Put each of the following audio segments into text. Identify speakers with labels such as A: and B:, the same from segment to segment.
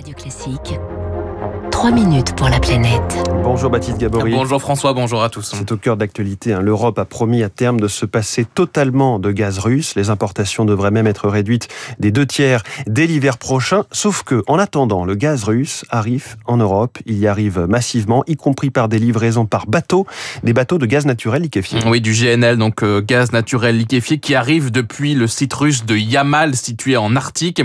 A: Radio Classique. 3 minutes pour la planète.
B: Bonjour Baptiste Gabory.
C: Bonjour François, bonjour à tous.
B: C'est au cœur d'actualité. Hein. L'Europe a promis à terme de se passer totalement de gaz russe. Les importations devraient même être réduites des deux tiers dès l'hiver prochain. Sauf que, en attendant, le gaz russe arrive en Europe. Il y arrive massivement, y compris par des livraisons par bateau, des bateaux de gaz naturel liquéfié.
C: Oui, du GNL, donc euh, gaz naturel liquéfié, qui arrive depuis le site russe de Yamal, situé en Arctique.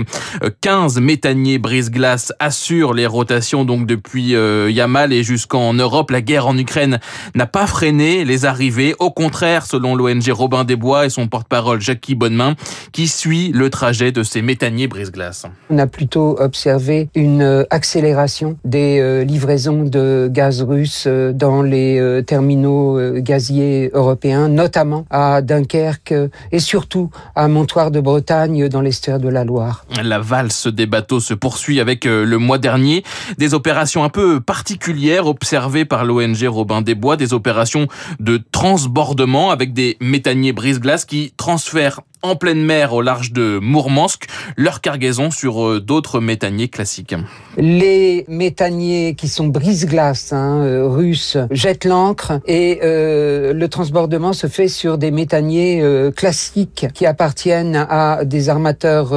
C: 15 euh, méthaniers brise-glace assurent les rotations donc depuis depuis euh, Yamal et jusqu'en Europe. La guerre en Ukraine n'a pas freiné les arrivées. Au contraire, selon l'ONG Robin Desbois et son porte-parole Jackie Bonnemain, qui suit le trajet de ces méthaniers brise-glace.
D: On a plutôt observé une euh, accélération des euh, livraisons de gaz russe dans les terminaux gaziers européens, notamment à Dunkerque et surtout à Montoire de Bretagne dans l'estuaire de la Loire.
C: La valse des bateaux se poursuit avec le mois dernier des opérations un peu particulière observée par l'ONG Robin des Bois, des opérations de transbordement avec des méthaniers brise-glace qui transfèrent en pleine mer au large de Mourmansk leur cargaison sur euh, d'autres méthaniers classiques.
D: Les méthaniers qui sont brise-glace hein, euh, russes jettent l'ancre et euh, le transbordement se fait sur des méthaniers classiques qui appartiennent à des armateurs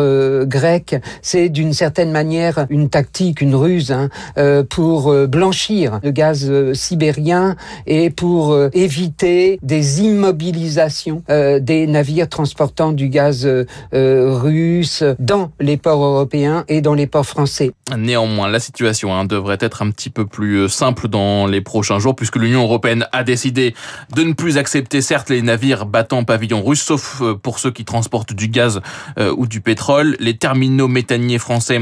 D: grecs. C'est d'une certaine manière une tactique, une ruse hein, pour blanchir le gaz sibérien et pour éviter des immobilisations des navires transportant du gaz euh, euh, russe dans les ports européens et dans les ports français.
C: Néanmoins, la situation hein, devrait être un petit peu plus euh, simple dans les prochains jours puisque l'Union européenne a décidé de ne plus accepter certes les navires battant pavillon russe sauf pour ceux qui transportent du gaz ou du pétrole. Les terminaux méthaniers français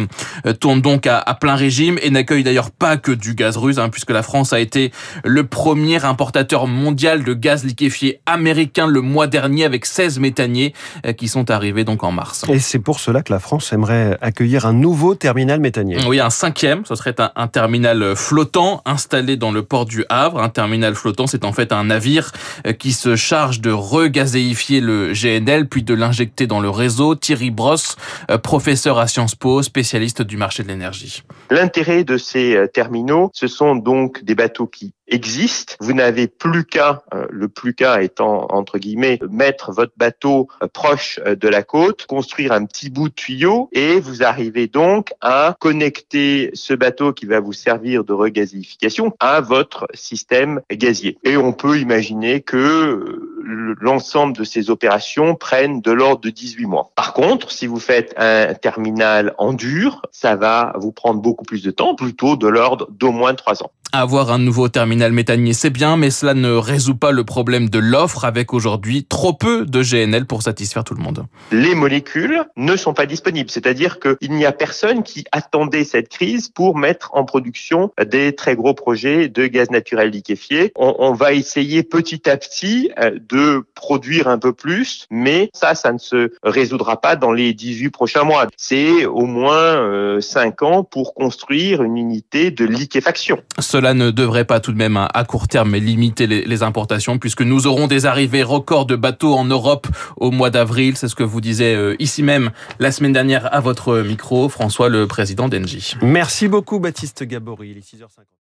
C: tournent donc à, plein régime et n'accueillent d'ailleurs pas que du gaz russe hein, puisque la France a été le premier importateur mondial de gaz liquéfié américain le mois dernier avec 16 méthaniers qui sont arrivés donc en mars.
B: Et c'est pour cela que la France aimerait accueillir un nouveau terminal méthanier.
C: Oui, un cinquième, ce serait un, terminal flottant installé dans le port du Havre. Un terminal flottant, c'est en fait un navire euh, qui se charge de regazéifier le GNL puis de l'injecter dans le réseau. Thierry Brosse, euh, professeur à Sciences Po, spécialiste du marché de l'énergie.
E: L'intérêt de ces terminaux, ce sont donc des bateaux qui existe. Vous n'avez plus qu'à, euh, le plus qu'à étant entre guillemets, mettre votre bateau euh, proche euh, de la côte, construire un petit bout de tuyau et vous arrivez donc à connecter ce bateau qui va vous servir de regasification à votre système gazier. Et on peut imaginer que l'ensemble de ces opérations prennent de l'ordre de 18 mois. Par contre, si vous faites un terminal en dur, ça va vous prendre beaucoup plus de temps, plutôt de l'ordre d'au moins 3 ans.
C: Avoir un nouveau terminal méthanier, c'est bien, mais cela ne résout pas le problème de l'offre avec aujourd'hui trop peu de GNL pour satisfaire tout le monde.
E: Les molécules ne sont pas disponibles, c'est-à-dire qu'il n'y a personne qui attendait cette crise pour mettre en production des très gros projets de gaz naturel liquéfié. On, on va essayer petit à petit euh, de produire un peu plus, mais ça, ça ne se résoudra pas dans les 18 prochains mois. C'est au moins euh, 5 ans pour construire une unité de liquéfaction
C: cela ne devrait pas tout de même à court terme limiter les, importations puisque nous aurons des arrivées records de bateaux en Europe au mois d'avril. C'est ce que vous disiez euh, ici même la semaine dernière à votre micro, François, le président d'Engie.
B: Merci beaucoup Baptiste Gabory. Il est 6h50.